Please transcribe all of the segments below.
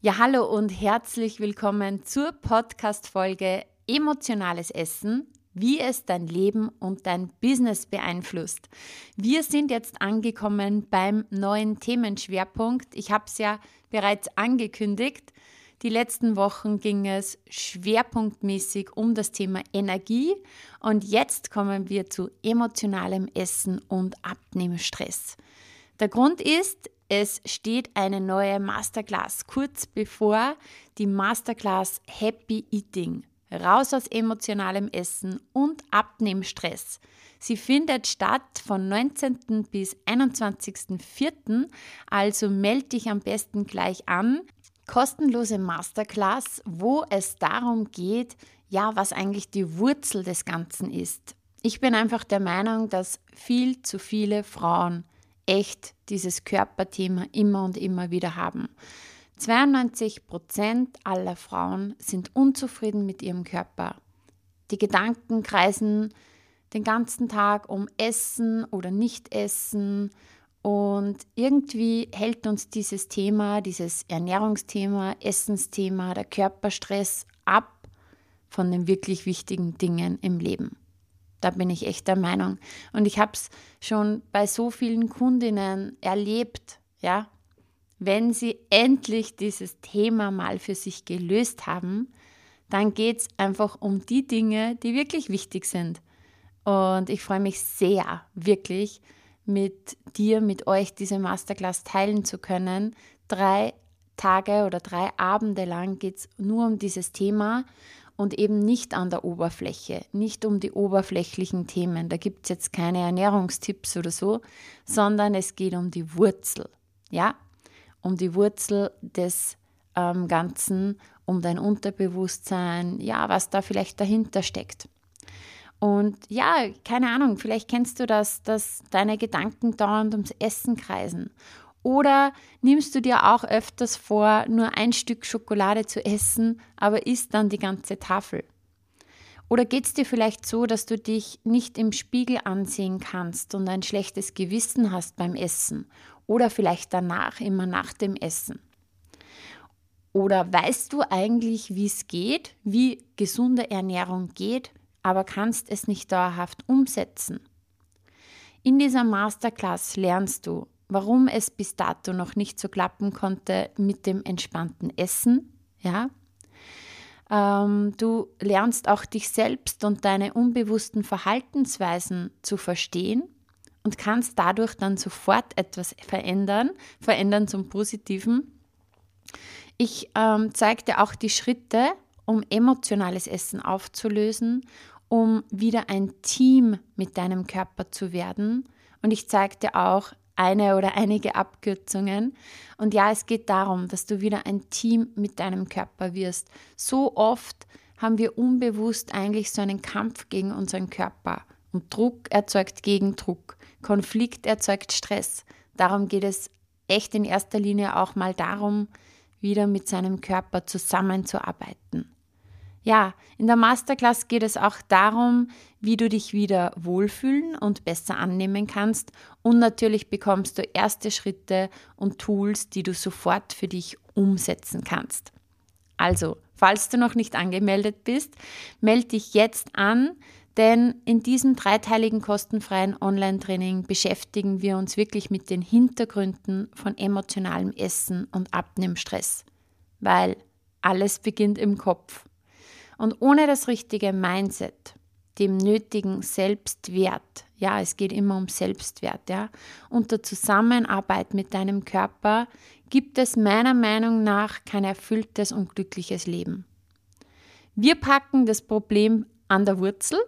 Ja, hallo und herzlich willkommen zur Podcast-Folge Emotionales Essen, wie es dein Leben und dein Business beeinflusst. Wir sind jetzt angekommen beim neuen Themenschwerpunkt. Ich habe es ja bereits angekündigt. Die letzten Wochen ging es schwerpunktmäßig um das Thema Energie und jetzt kommen wir zu emotionalem Essen und Abnehmstress. Der Grund ist, es steht eine neue Masterclass kurz bevor die Masterclass Happy Eating. Raus aus emotionalem Essen und Abnehmstress. Sie findet statt von 19. bis 21.04. Also melde dich am besten gleich an. Kostenlose Masterclass, wo es darum geht, ja, was eigentlich die Wurzel des Ganzen ist. Ich bin einfach der Meinung, dass viel zu viele Frauen echt dieses Körperthema immer und immer wieder haben. 92 Prozent aller Frauen sind unzufrieden mit ihrem Körper. Die Gedanken kreisen den ganzen Tag um Essen oder Nicht-Essen und irgendwie hält uns dieses Thema, dieses Ernährungsthema, Essensthema, der Körperstress ab von den wirklich wichtigen Dingen im Leben. Da bin ich echt der Meinung. Und ich habe es schon bei so vielen Kundinnen erlebt, ja, wenn sie endlich dieses Thema mal für sich gelöst haben, dann geht es einfach um die Dinge, die wirklich wichtig sind. Und ich freue mich sehr, wirklich mit dir, mit euch diese Masterclass teilen zu können. Drei Tage oder drei Abende lang geht es nur um dieses Thema und eben nicht an der Oberfläche, nicht um die oberflächlichen Themen. Da gibt es jetzt keine Ernährungstipps oder so, sondern es geht um die Wurzel, ja, um die Wurzel des ähm, Ganzen, um dein Unterbewusstsein, ja, was da vielleicht dahinter steckt. Und ja, keine Ahnung, vielleicht kennst du das, dass deine Gedanken dauernd ums Essen kreisen oder nimmst du dir auch öfters vor, nur ein Stück Schokolade zu essen, aber isst dann die ganze Tafel? Oder geht es dir vielleicht so, dass du dich nicht im Spiegel ansehen kannst und ein schlechtes Gewissen hast beim Essen? Oder vielleicht danach, immer nach dem Essen? Oder weißt du eigentlich, wie es geht, wie gesunde Ernährung geht, aber kannst es nicht dauerhaft umsetzen? In dieser Masterclass lernst du, warum es bis dato noch nicht so klappen konnte mit dem entspannten Essen. Ja? Ähm, du lernst auch dich selbst und deine unbewussten Verhaltensweisen zu verstehen und kannst dadurch dann sofort etwas verändern, verändern zum Positiven. Ich ähm, zeige dir auch die Schritte, um emotionales Essen aufzulösen, um wieder ein Team mit deinem Körper zu werden. Und ich zeige dir auch eine oder einige Abkürzungen. Und ja, es geht darum, dass du wieder ein Team mit deinem Körper wirst. So oft haben wir unbewusst eigentlich so einen Kampf gegen unseren Körper. Und Druck erzeugt Gegendruck. Konflikt erzeugt Stress. Darum geht es echt in erster Linie auch mal darum, wieder mit seinem Körper zusammenzuarbeiten. Ja, in der Masterclass geht es auch darum, wie du dich wieder wohlfühlen und besser annehmen kannst. Und natürlich bekommst du erste Schritte und Tools, die du sofort für dich umsetzen kannst. Also, falls du noch nicht angemeldet bist, melde dich jetzt an, denn in diesem dreiteiligen kostenfreien Online-Training beschäftigen wir uns wirklich mit den Hintergründen von emotionalem Essen und Abnehmstress. Weil alles beginnt im Kopf. Und ohne das richtige Mindset, dem nötigen Selbstwert, ja, es geht immer um Selbstwert, ja, und der Zusammenarbeit mit deinem Körper gibt es meiner Meinung nach kein erfülltes und glückliches Leben. Wir packen das Problem an der Wurzel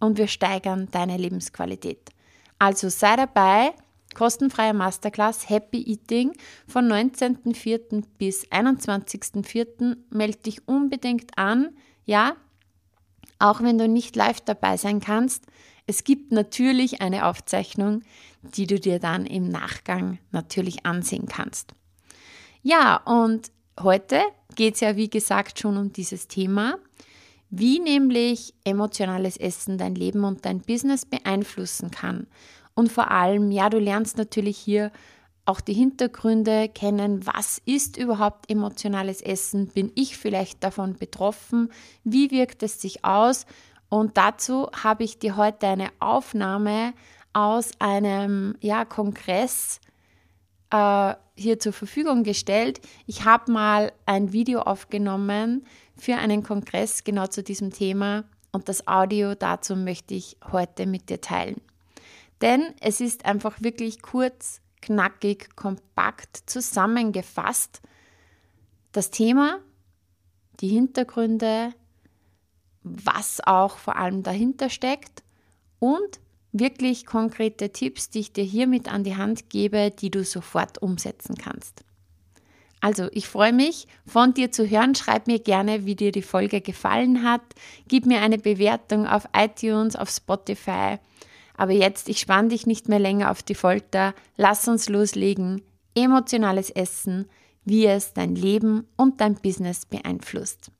und wir steigern deine Lebensqualität. Also sei dabei kostenfreie Masterclass Happy Eating von 19.04. bis 21.04. Melde dich unbedingt an. Ja, auch wenn du nicht live dabei sein kannst, es gibt natürlich eine Aufzeichnung, die du dir dann im Nachgang natürlich ansehen kannst. Ja, und heute geht es ja wie gesagt schon um dieses Thema, wie nämlich emotionales Essen dein Leben und dein Business beeinflussen kann. Und vor allem, ja, du lernst natürlich hier auch die Hintergründe kennen. Was ist überhaupt emotionales Essen? Bin ich vielleicht davon betroffen? Wie wirkt es sich aus? Und dazu habe ich dir heute eine Aufnahme aus einem ja, Kongress äh, hier zur Verfügung gestellt. Ich habe mal ein Video aufgenommen für einen Kongress genau zu diesem Thema und das Audio dazu möchte ich heute mit dir teilen. Denn es ist einfach wirklich kurz, knackig, kompakt zusammengefasst. Das Thema, die Hintergründe, was auch vor allem dahinter steckt und wirklich konkrete Tipps, die ich dir hiermit an die Hand gebe, die du sofort umsetzen kannst. Also, ich freue mich, von dir zu hören. Schreib mir gerne, wie dir die Folge gefallen hat. Gib mir eine Bewertung auf iTunes, auf Spotify. Aber jetzt, ich spann dich nicht mehr länger auf die Folter. Lass uns loslegen. Emotionales Essen, wie es dein Leben und dein Business beeinflusst.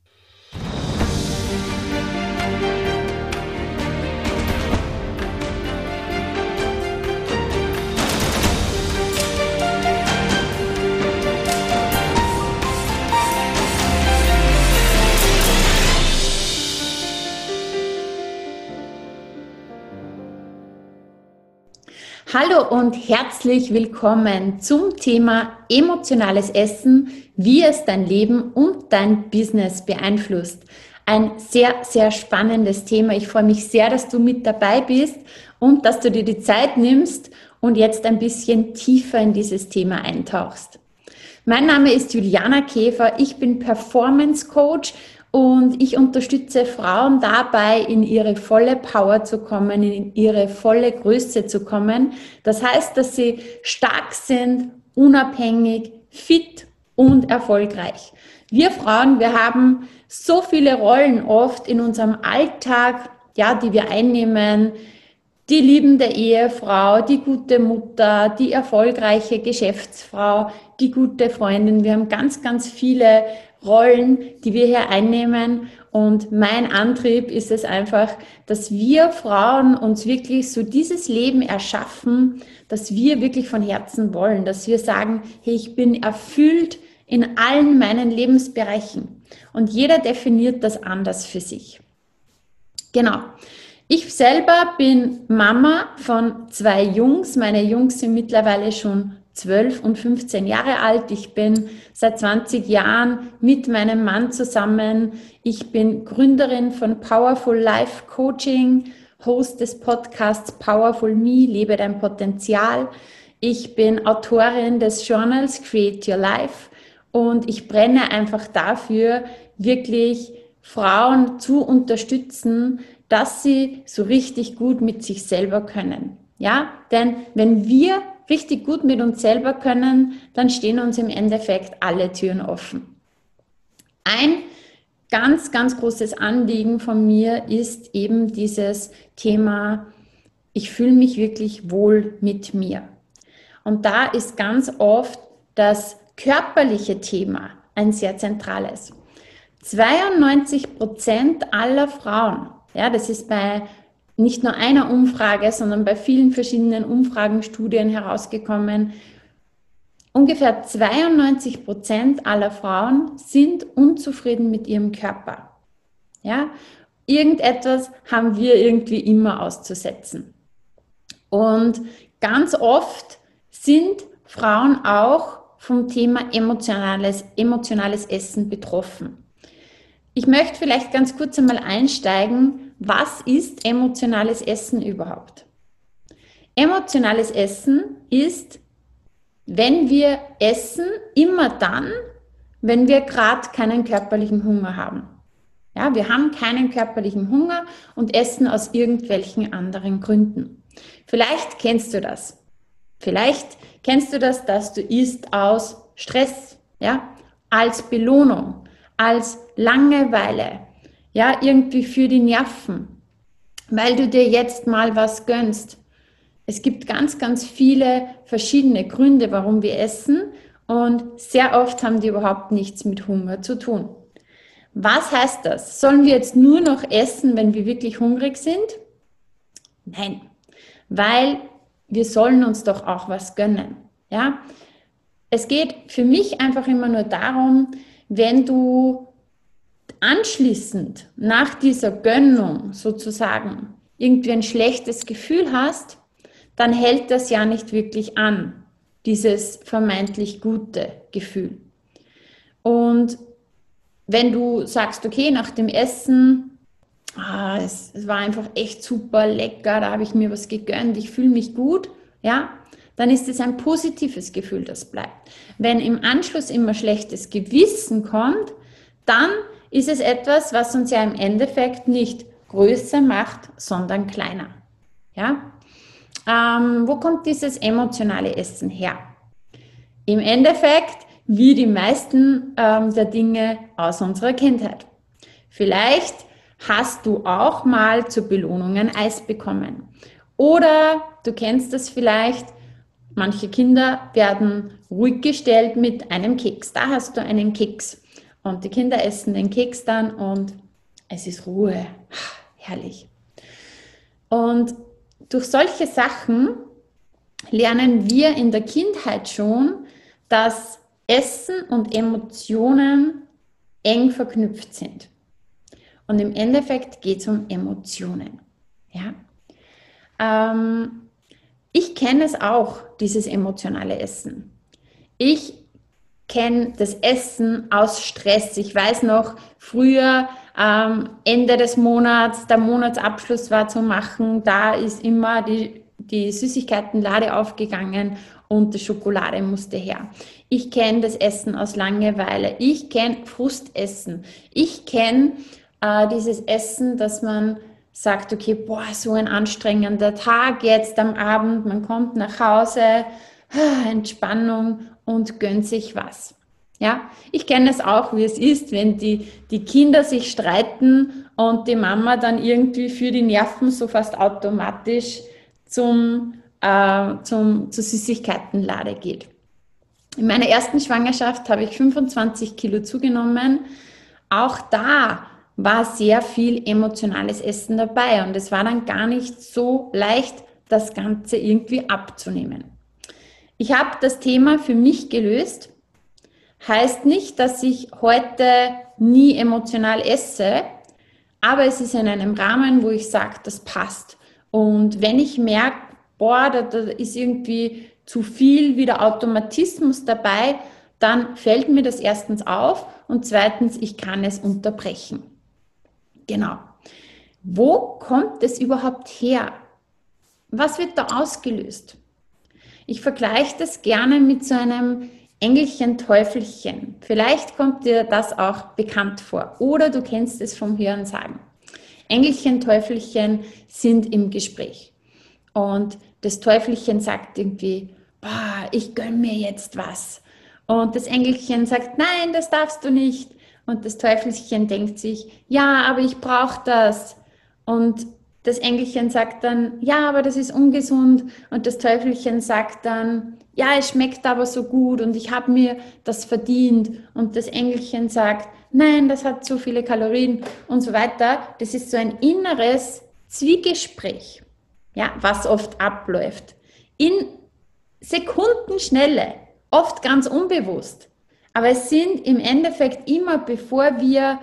Hallo und herzlich willkommen zum Thema emotionales Essen, wie es dein Leben und dein Business beeinflusst. Ein sehr, sehr spannendes Thema. Ich freue mich sehr, dass du mit dabei bist und dass du dir die Zeit nimmst und jetzt ein bisschen tiefer in dieses Thema eintauchst. Mein Name ist Juliana Käfer. Ich bin Performance Coach und ich unterstütze Frauen dabei, in ihre volle Power zu kommen, in ihre volle Größe zu kommen. Das heißt, dass sie stark sind, unabhängig, fit und erfolgreich. Wir Frauen, wir haben so viele Rollen oft in unserem Alltag, ja, die wir einnehmen. Die liebende Ehefrau, die gute Mutter, die erfolgreiche Geschäftsfrau, die gute Freundin. Wir haben ganz, ganz viele Rollen, die wir hier einnehmen. Und mein Antrieb ist es einfach, dass wir Frauen uns wirklich so dieses Leben erschaffen, dass wir wirklich von Herzen wollen, dass wir sagen, hey, ich bin erfüllt in allen meinen Lebensbereichen. Und jeder definiert das anders für sich. Genau. Ich selber bin Mama von zwei Jungs. Meine Jungs sind mittlerweile schon 12 und 15 Jahre alt. Ich bin seit 20 Jahren mit meinem Mann zusammen. Ich bin Gründerin von Powerful Life Coaching, Host des Podcasts Powerful Me, lebe dein Potenzial. Ich bin Autorin des Journals Create Your Life und ich brenne einfach dafür, wirklich Frauen zu unterstützen, dass sie so richtig gut mit sich selber können. Ja, denn wenn wir richtig gut mit uns selber können, dann stehen uns im Endeffekt alle Türen offen. Ein ganz, ganz großes Anliegen von mir ist eben dieses Thema, ich fühle mich wirklich wohl mit mir. Und da ist ganz oft das körperliche Thema ein sehr zentrales. 92 Prozent aller Frauen, ja, das ist bei nicht nur einer Umfrage, sondern bei vielen verschiedenen Umfragen, Studien herausgekommen. Ungefähr 92 Prozent aller Frauen sind unzufrieden mit ihrem Körper. Ja, irgendetwas haben wir irgendwie immer auszusetzen. Und ganz oft sind Frauen auch vom Thema emotionales, emotionales Essen betroffen. Ich möchte vielleicht ganz kurz einmal einsteigen, was ist emotionales Essen überhaupt? Emotionales Essen ist, wenn wir essen, immer dann, wenn wir gerade keinen körperlichen Hunger haben. Ja, wir haben keinen körperlichen Hunger und essen aus irgendwelchen anderen Gründen. Vielleicht kennst du das. Vielleicht kennst du das, dass du isst aus Stress, ja, als Belohnung, als Langeweile, ja, irgendwie für die Nerven, weil du dir jetzt mal was gönnst. Es gibt ganz, ganz viele verschiedene Gründe, warum wir essen und sehr oft haben die überhaupt nichts mit Hunger zu tun. Was heißt das? Sollen wir jetzt nur noch essen, wenn wir wirklich hungrig sind? Nein, weil wir sollen uns doch auch was gönnen. Ja? Es geht für mich einfach immer nur darum, wenn du anschließend nach dieser Gönnung sozusagen irgendwie ein schlechtes Gefühl hast, dann hält das ja nicht wirklich an, dieses vermeintlich gute Gefühl. Und wenn du sagst, okay, nach dem Essen, ah, es, es war einfach echt super lecker, da habe ich mir was gegönnt, ich fühle mich gut, ja, dann ist es ein positives Gefühl, das bleibt. Wenn im Anschluss immer schlechtes Gewissen kommt, dann ist es etwas, was uns ja im Endeffekt nicht größer macht, sondern kleiner. Ja? Ähm, wo kommt dieses emotionale Essen her? Im Endeffekt wie die meisten ähm, der Dinge aus unserer Kindheit. Vielleicht hast du auch mal zur Belohnung ein Eis bekommen. Oder du kennst das vielleicht, manche Kinder werden ruhig gestellt mit einem Keks. Da hast du einen Keks. Und die Kinder essen den Keks dann und es ist Ruhe. Herrlich. Und durch solche Sachen lernen wir in der Kindheit schon, dass Essen und Emotionen eng verknüpft sind. Und im Endeffekt geht es um Emotionen. Ja? Ähm, ich kenne es auch, dieses emotionale Essen. Ich kenne das Essen aus Stress. Ich weiß noch, früher ähm, Ende des Monats, der Monatsabschluss war zu machen, da ist immer die, die Süßigkeitenlade aufgegangen und die Schokolade musste her. Ich kenne das Essen aus Langeweile. Ich kenne Frustessen. Ich kenne äh, dieses Essen, dass man sagt, okay, boah, so ein anstrengender Tag jetzt am Abend, man kommt nach Hause, Entspannung und gönnt sich was. Ja, ich kenne es auch, wie es ist, wenn die, die Kinder sich streiten und die Mama dann irgendwie für die Nerven so fast automatisch zum, äh, zum, zur Süßigkeitenlade geht. In meiner ersten Schwangerschaft habe ich 25 Kilo zugenommen. Auch da war sehr viel emotionales Essen dabei und es war dann gar nicht so leicht, das Ganze irgendwie abzunehmen. Ich habe das Thema für mich gelöst. Heißt nicht, dass ich heute nie emotional esse, aber es ist in einem Rahmen, wo ich sage, das passt. Und wenn ich merke, boah, da, da ist irgendwie zu viel wieder Automatismus dabei, dann fällt mir das erstens auf und zweitens, ich kann es unterbrechen. Genau. Wo kommt es überhaupt her? Was wird da ausgelöst? Ich vergleiche das gerne mit so einem Engelchen, Teufelchen. Vielleicht kommt dir das auch bekannt vor oder du kennst es vom Hören sagen. Engelchen, Teufelchen sind im Gespräch. Und das Teufelchen sagt irgendwie, boah, ich gönn mir jetzt was. Und das Engelchen sagt, nein, das darfst du nicht. Und das Teufelchen denkt sich, ja, aber ich brauche das. Und das Engelchen sagt dann, ja, aber das ist ungesund. Und das Teufelchen sagt dann, ja, es schmeckt aber so gut und ich habe mir das verdient. Und das Engelchen sagt, nein, das hat zu viele Kalorien und so weiter. Das ist so ein inneres Zwiegespräch, ja, was oft abläuft. In Sekundenschnelle, oft ganz unbewusst. Aber es sind im Endeffekt immer, bevor wir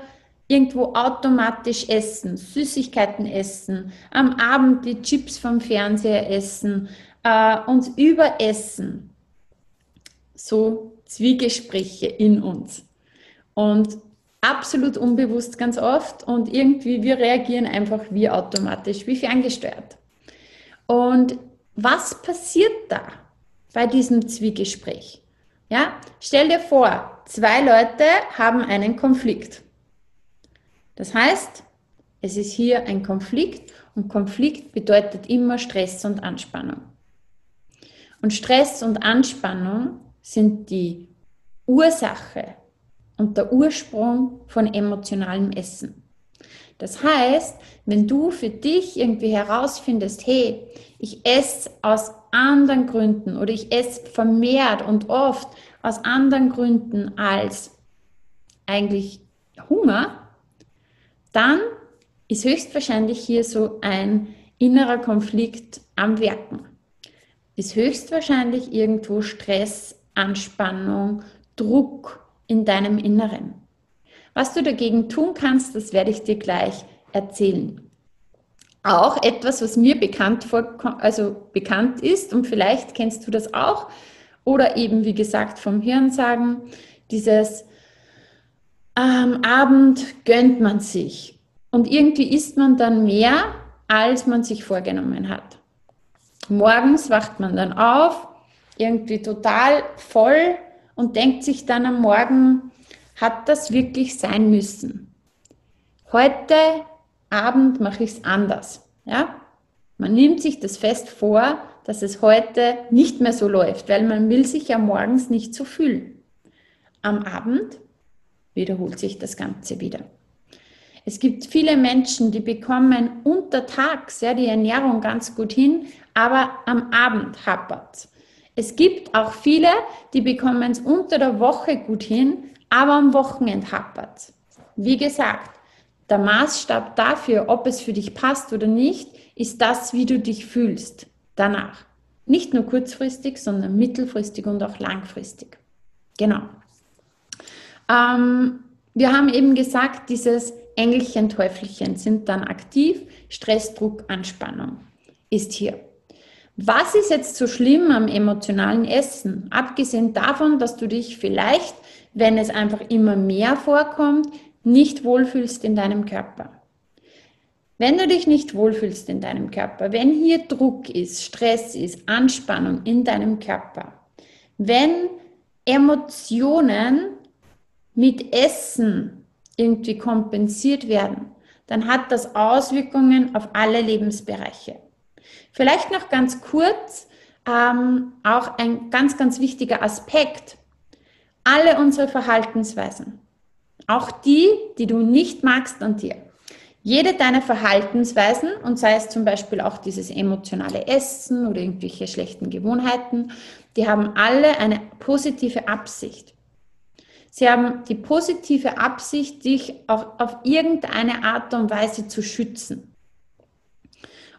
irgendwo automatisch essen, Süßigkeiten essen, am Abend die Chips vom Fernseher essen, äh, uns überessen. So Zwiegespräche in uns. Und absolut unbewusst ganz oft und irgendwie wir reagieren einfach wie automatisch, wie ferngesteuert. Und was passiert da bei diesem Zwiegespräch? Ja, stell dir vor, zwei Leute haben einen Konflikt. Das heißt, es ist hier ein Konflikt und Konflikt bedeutet immer Stress und Anspannung. Und Stress und Anspannung sind die Ursache und der Ursprung von emotionalem Essen. Das heißt, wenn du für dich irgendwie herausfindest, hey, ich esse aus anderen Gründen oder ich esse vermehrt und oft aus anderen Gründen als eigentlich Hunger, dann ist höchstwahrscheinlich hier so ein innerer Konflikt am Werken. Ist höchstwahrscheinlich irgendwo Stress, Anspannung, Druck in deinem Inneren. Was du dagegen tun kannst, das werde ich dir gleich erzählen. Auch etwas, was mir bekannt, also bekannt ist und vielleicht kennst du das auch oder eben wie gesagt vom Hirnsagen, dieses am Abend gönnt man sich und irgendwie isst man dann mehr, als man sich vorgenommen hat. Morgens wacht man dann auf, irgendwie total voll und denkt sich dann am Morgen, hat das wirklich sein müssen? Heute Abend mache ich es anders. Ja? Man nimmt sich das fest vor, dass es heute nicht mehr so läuft, weil man will sich ja morgens nicht so fühlen. Am Abend wiederholt sich das Ganze wieder. Es gibt viele Menschen, die bekommen untertags ja, die Ernährung ganz gut hin, aber am Abend hapert es gibt auch viele, die bekommen es unter der Woche gut hin, aber am Wochenende hapert Wie gesagt, der Maßstab dafür, ob es für dich passt oder nicht, ist das, wie du dich fühlst danach. Nicht nur kurzfristig, sondern mittelfristig und auch langfristig. Genau. Ähm, wir haben eben gesagt, dieses Engelchen, Teufelchen sind dann aktiv. Stress, Druck, Anspannung ist hier. Was ist jetzt so schlimm am emotionalen Essen? Abgesehen davon, dass du dich vielleicht, wenn es einfach immer mehr vorkommt, nicht wohlfühlst in deinem Körper. Wenn du dich nicht wohlfühlst in deinem Körper, wenn hier Druck ist, Stress ist, Anspannung in deinem Körper, wenn Emotionen mit Essen irgendwie kompensiert werden, dann hat das Auswirkungen auf alle Lebensbereiche. Vielleicht noch ganz kurz, ähm, auch ein ganz, ganz wichtiger Aspekt. Alle unsere Verhaltensweisen, auch die, die du nicht magst an dir, jede deiner Verhaltensweisen, und sei es zum Beispiel auch dieses emotionale Essen oder irgendwelche schlechten Gewohnheiten, die haben alle eine positive Absicht. Sie haben die positive Absicht, dich auch auf irgendeine Art und Weise zu schützen.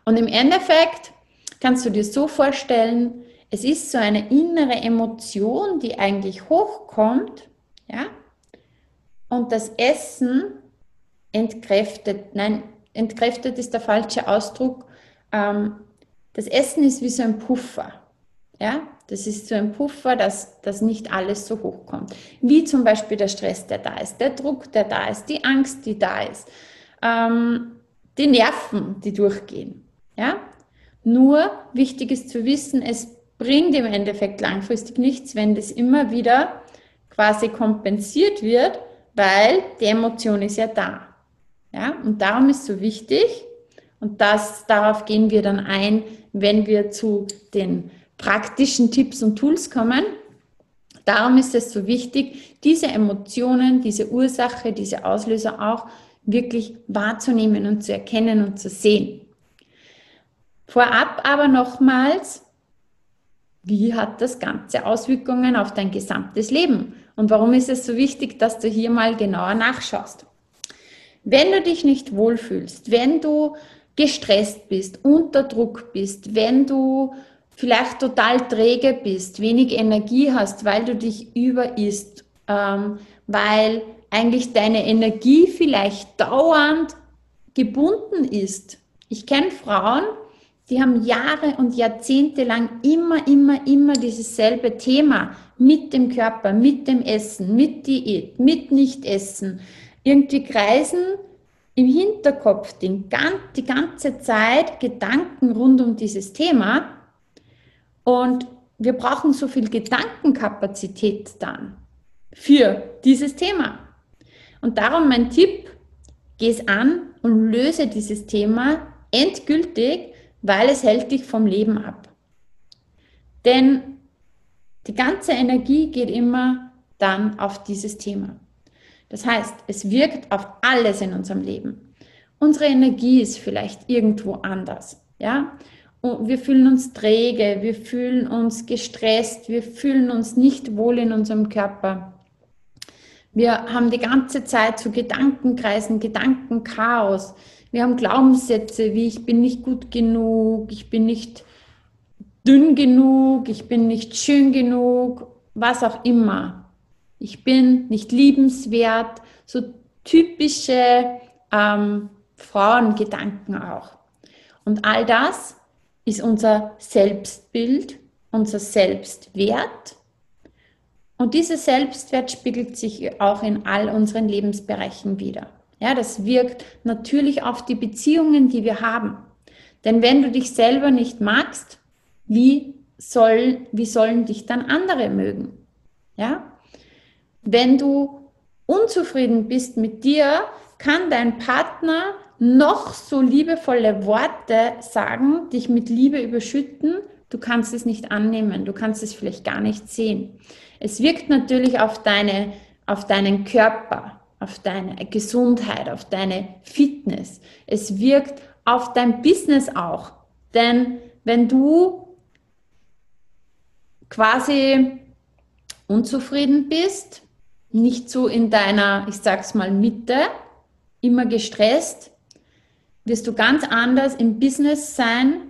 Und im Endeffekt kannst du dir so vorstellen, es ist so eine innere Emotion, die eigentlich hochkommt, ja, und das Essen entkräftet, nein, entkräftet ist der falsche Ausdruck. Ähm, das Essen ist wie so ein Puffer, ja, das ist so ein Puffer, dass, dass nicht alles so hochkommt. Wie zum Beispiel der Stress, der da ist, der Druck, der da ist, die Angst, die da ist, ähm, die Nerven, die durchgehen. Ja? Nur wichtig ist zu wissen, es bringt im Endeffekt langfristig nichts, wenn das immer wieder quasi kompensiert wird, weil die Emotion ist ja da. Ja? Und darum ist so wichtig, und das, darauf gehen wir dann ein, wenn wir zu den praktischen Tipps und Tools kommen. Darum ist es so wichtig, diese Emotionen, diese Ursache, diese Auslöser auch wirklich wahrzunehmen und zu erkennen und zu sehen. Vorab aber nochmals, wie hat das Ganze Auswirkungen auf dein gesamtes Leben? Und warum ist es so wichtig, dass du hier mal genauer nachschaust? Wenn du dich nicht wohlfühlst, wenn du gestresst bist, unter Druck bist, wenn du vielleicht total träge bist, wenig Energie hast, weil du dich überisst, ähm, weil eigentlich deine Energie vielleicht dauernd gebunden ist. Ich kenne Frauen, die haben Jahre und Jahrzehnte lang immer, immer, immer dieses selbe Thema mit dem Körper, mit dem Essen, mit Diät, mit Nichtessen. Irgendwie kreisen im Hinterkopf den, die ganze Zeit Gedanken rund um dieses Thema. Und wir brauchen so viel Gedankenkapazität dann für dieses Thema. Und darum mein Tipp, geh es an und löse dieses Thema endgültig weil es hält dich vom Leben ab. Denn die ganze Energie geht immer dann auf dieses Thema. Das heißt, es wirkt auf alles in unserem Leben. Unsere Energie ist vielleicht irgendwo anders, ja? Wir fühlen uns träge, wir fühlen uns gestresst, wir fühlen uns nicht wohl in unserem Körper. Wir haben die ganze Zeit so Gedankenkreisen, Gedankenchaos. Wir haben Glaubenssätze wie ich bin nicht gut genug, ich bin nicht dünn genug, ich bin nicht schön genug, was auch immer. Ich bin nicht liebenswert, so typische ähm, Frauengedanken auch. Und all das ist unser Selbstbild, unser Selbstwert. Und dieser Selbstwert spiegelt sich auch in all unseren Lebensbereichen wieder. Ja, das wirkt natürlich auf die Beziehungen, die wir haben. Denn wenn du dich selber nicht magst, wie, soll, wie sollen dich dann andere mögen? Ja? Wenn du unzufrieden bist mit dir, kann dein Partner noch so liebevolle Worte sagen, dich mit Liebe überschütten, du kannst es nicht annehmen, du kannst es vielleicht gar nicht sehen. Es wirkt natürlich auf, deine, auf deinen Körper, auf deine Gesundheit, auf deine Fitness. Es wirkt auf dein Business auch. Denn wenn du quasi unzufrieden bist, nicht so in deiner, ich sag's mal, Mitte, immer gestresst, wirst du ganz anders im Business sein,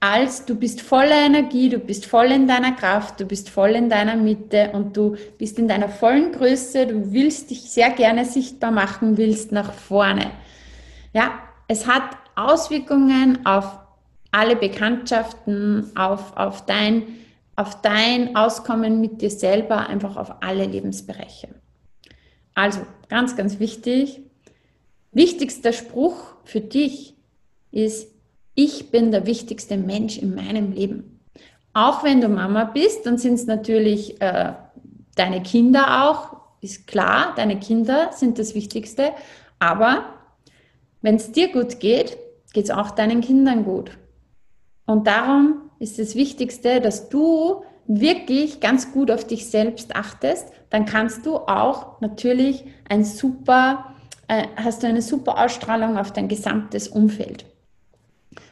als du bist voller Energie, du bist voll in deiner Kraft, du bist voll in deiner Mitte und du bist in deiner vollen Größe, du willst dich sehr gerne sichtbar machen, willst nach vorne. Ja, es hat Auswirkungen auf alle Bekanntschaften, auf, auf dein auf dein Auskommen mit dir selber, einfach auf alle Lebensbereiche. Also ganz, ganz wichtig, wichtigster Spruch für dich ist, ich bin der wichtigste Mensch in meinem Leben. Auch wenn du Mama bist, dann sind es natürlich äh, deine Kinder auch, ist klar, deine Kinder sind das Wichtigste, aber wenn es dir gut geht, geht es auch deinen Kindern gut. Und darum ist das Wichtigste, dass du wirklich ganz gut auf dich selbst achtest, dann kannst du auch natürlich ein super, äh, hast du eine super Ausstrahlung auf dein gesamtes Umfeld.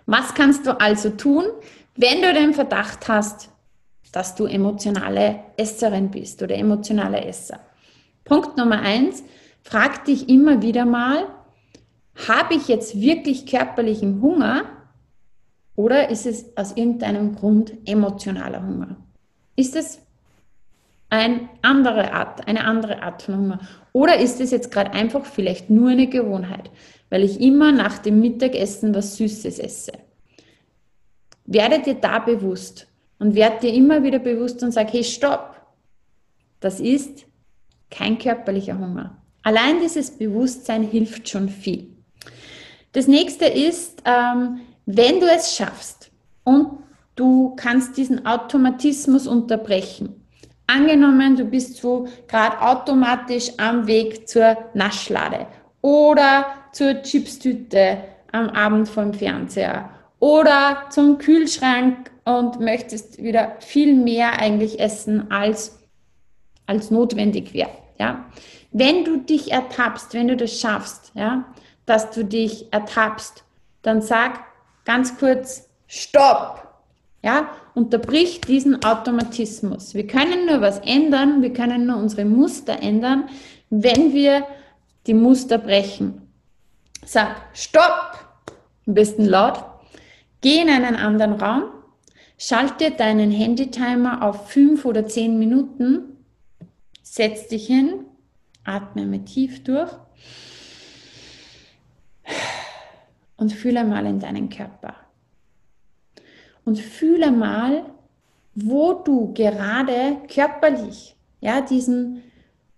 Was kannst du also tun, wenn du den Verdacht hast, dass du emotionale Esserin bist oder emotionale Esser? Punkt Nummer eins, frag dich immer wieder mal, habe ich jetzt wirklich körperlichen Hunger oder ist es aus irgendeinem Grund emotionaler Hunger? Ist es eine andere Art, eine andere Art von Hunger? Oder ist es jetzt gerade einfach vielleicht nur eine Gewohnheit, weil ich immer nach dem Mittagessen was Süßes esse? Werde dir da bewusst und werde dir immer wieder bewusst und sag, hey, stopp! Das ist kein körperlicher Hunger. Allein dieses Bewusstsein hilft schon viel. Das nächste ist, ähm, wenn du es schaffst und du kannst diesen Automatismus unterbrechen, angenommen, du bist so gerade automatisch am Weg zur Naschlade oder zur Chipstüte am Abend vom Fernseher oder zum Kühlschrank und möchtest wieder viel mehr eigentlich essen als, als notwendig wäre. Ja? Wenn du dich ertappst, wenn du das schaffst, ja, dass du dich ertappst, dann sag, ganz kurz, stopp! Ja, unterbrich diesen Automatismus. Wir können nur was ändern, wir können nur unsere Muster ändern, wenn wir die Muster brechen. Sag, stopp! Am besten laut. Geh in einen anderen Raum, schalte deinen Handytimer auf fünf oder zehn Minuten, setz dich hin, atme mal tief durch und fühle mal in deinen Körper. Und fühle mal, wo du gerade körperlich, ja, diesen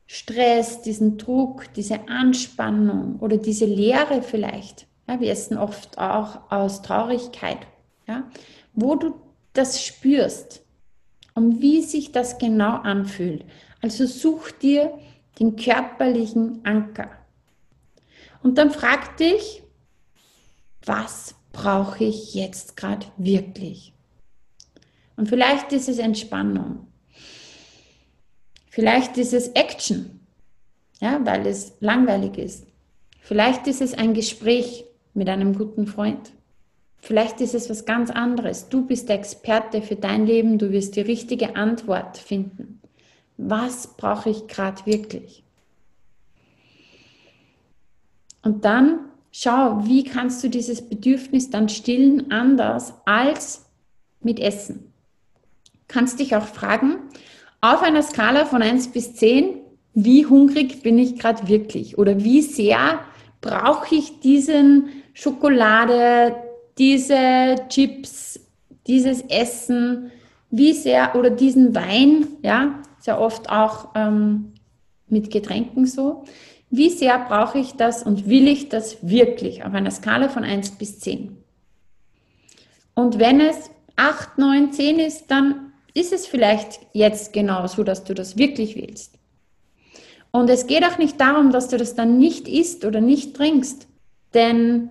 Stress, diesen Druck, diese Anspannung oder diese Leere vielleicht, ja, wir essen oft auch aus Traurigkeit, ja, wo du das spürst und wie sich das genau anfühlt. Also such dir den körperlichen Anker. Und dann frag dich, was brauche ich jetzt gerade wirklich? Und vielleicht ist es Entspannung. Vielleicht ist es Action, ja, weil es langweilig ist. Vielleicht ist es ein Gespräch mit einem guten Freund. Vielleicht ist es was ganz anderes. Du bist der Experte für dein Leben, du wirst die richtige Antwort finden. Was brauche ich gerade wirklich? Und dann schau, wie kannst du dieses Bedürfnis dann stillen anders als mit Essen. Kannst dich auch fragen, auf einer Skala von 1 bis 10, wie hungrig bin ich gerade wirklich? Oder wie sehr brauche ich diesen Schokolade, diese Chips, dieses Essen, wie sehr, oder diesen Wein, ja, ja oft auch ähm, mit Getränken so. Wie sehr brauche ich das und will ich das wirklich auf einer Skala von 1 bis 10? Und wenn es 8, 9, 10 ist, dann ist es vielleicht jetzt genau so, dass du das wirklich willst. Und es geht auch nicht darum, dass du das dann nicht isst oder nicht trinkst, denn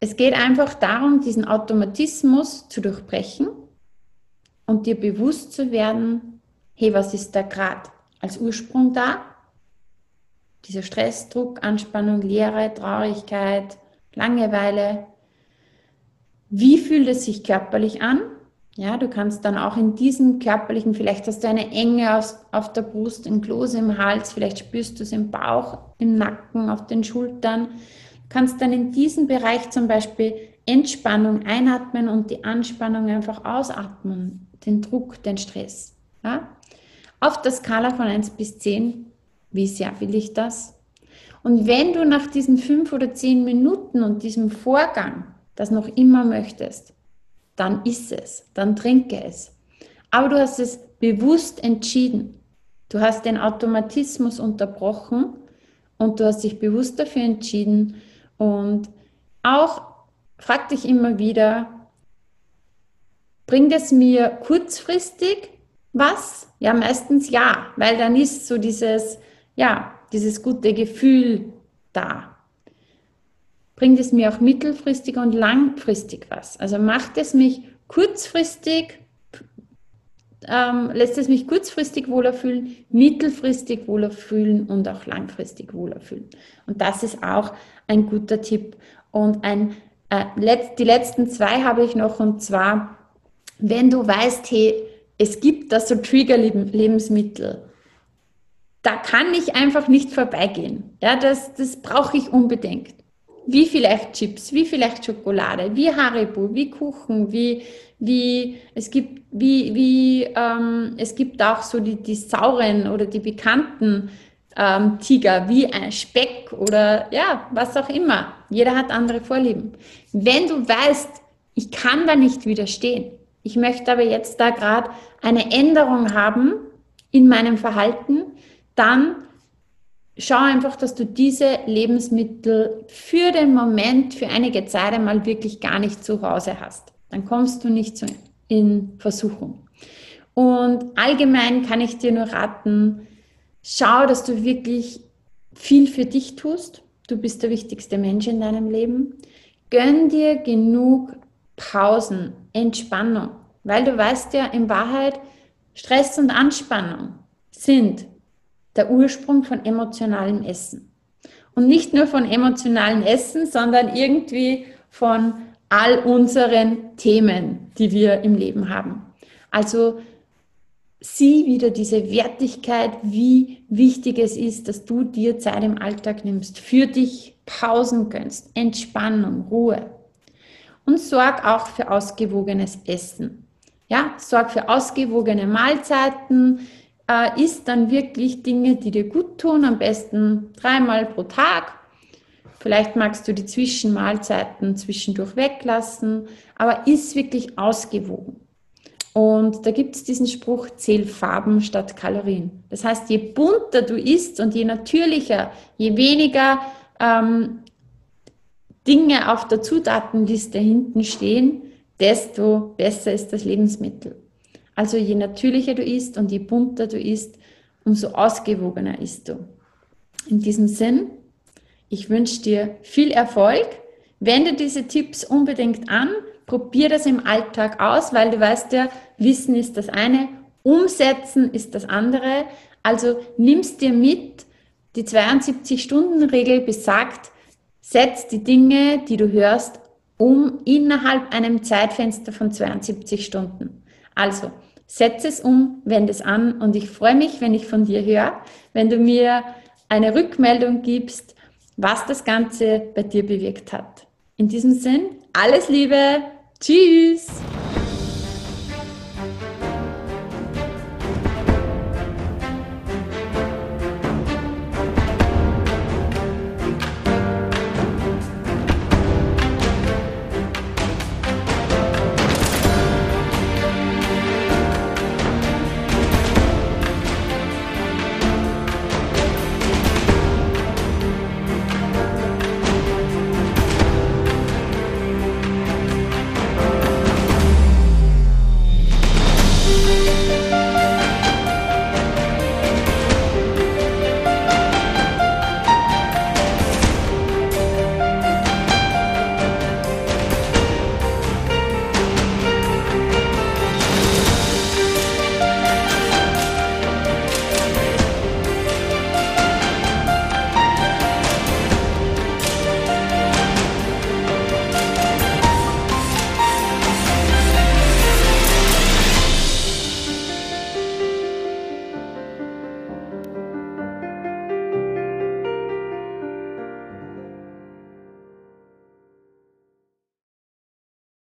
es geht einfach darum, diesen Automatismus zu durchbrechen und dir bewusst zu werden, hey, was ist da gerade als Ursprung da? Dieser Stress, Druck, Anspannung, Leere, Traurigkeit, Langeweile. Wie fühlt es sich körperlich an? Ja, du kannst dann auch in diesem körperlichen, vielleicht hast du eine Enge aus, auf der Brust, ein Kloß im Hals, vielleicht spürst du es im Bauch, im Nacken, auf den Schultern. Du kannst dann in diesem Bereich zum Beispiel Entspannung einatmen und die Anspannung einfach ausatmen, den Druck, den Stress. Ja? Auf der Skala von 1 bis 10, wie sehr will ich das? Und wenn du nach diesen 5 oder 10 Minuten und diesem Vorgang das noch immer möchtest, dann iss es, dann trinke es. Aber du hast es bewusst entschieden. Du hast den Automatismus unterbrochen und du hast dich bewusst dafür entschieden. Und auch frag dich immer wieder, bringt es mir kurzfristig was? Ja, meistens ja, weil dann ist so dieses, ja, dieses gute Gefühl da bringt es mir auch mittelfristig und langfristig was. Also macht es mich kurzfristig, ähm, lässt es mich kurzfristig wohler fühlen, mittelfristig wohler fühlen und auch langfristig wohler fühlen. Und das ist auch ein guter Tipp. Und ein, äh, letzt, die letzten zwei habe ich noch und zwar, wenn du weißt, hey, es gibt da so Trigger-Lebensmittel, da kann ich einfach nicht vorbeigehen. Ja, das, das brauche ich unbedingt wie vielleicht Chips, wie vielleicht Schokolade, wie Haribo, wie Kuchen, wie, wie es gibt, wie, wie ähm, es gibt auch so die, die sauren oder die bekannten ähm, Tiger, wie ein Speck oder ja, was auch immer. Jeder hat andere Vorlieben. Wenn du weißt, ich kann da nicht widerstehen, ich möchte aber jetzt da gerade eine Änderung haben in meinem Verhalten, dann schau einfach, dass du diese Lebensmittel für den Moment, für einige Zeit einmal wirklich gar nicht zu Hause hast. Dann kommst du nicht in Versuchung. Und allgemein kann ich dir nur raten, schau, dass du wirklich viel für dich tust. Du bist der wichtigste Mensch in deinem Leben. Gönn dir genug Pausen, Entspannung, weil du weißt ja in Wahrheit, Stress und Anspannung sind der Ursprung von emotionalem Essen. Und nicht nur von emotionalem Essen, sondern irgendwie von all unseren Themen, die wir im Leben haben. Also sieh wieder diese Wertigkeit, wie wichtig es ist, dass du dir Zeit im Alltag nimmst, für dich Pausen gönnst, Entspannung, Ruhe. Und sorg auch für ausgewogenes Essen. Ja, sorg für ausgewogene Mahlzeiten, äh, isst dann wirklich Dinge, die dir gut tun, am besten dreimal pro Tag. Vielleicht magst du die Zwischenmahlzeiten zwischendurch weglassen, aber isst wirklich ausgewogen. Und da gibt es diesen Spruch, zähl Farben statt Kalorien. Das heißt, je bunter du isst und je natürlicher, je weniger ähm, Dinge auf der Zutatenliste hinten stehen, desto besser ist das Lebensmittel. Also je natürlicher du isst und je bunter du isst, umso ausgewogener isst du. In diesem Sinn, ich wünsche dir viel Erfolg. Wende diese Tipps unbedingt an. probier das im Alltag aus, weil du weißt ja, Wissen ist das eine, umsetzen ist das andere. Also nimmst dir mit, die 72-Stunden-Regel besagt, setz die Dinge, die du hörst, um innerhalb einem Zeitfenster von 72 Stunden. Also, setz es um, wende es an und ich freue mich, wenn ich von dir höre, wenn du mir eine Rückmeldung gibst, was das Ganze bei dir bewirkt hat. In diesem Sinn, alles Liebe, tschüss!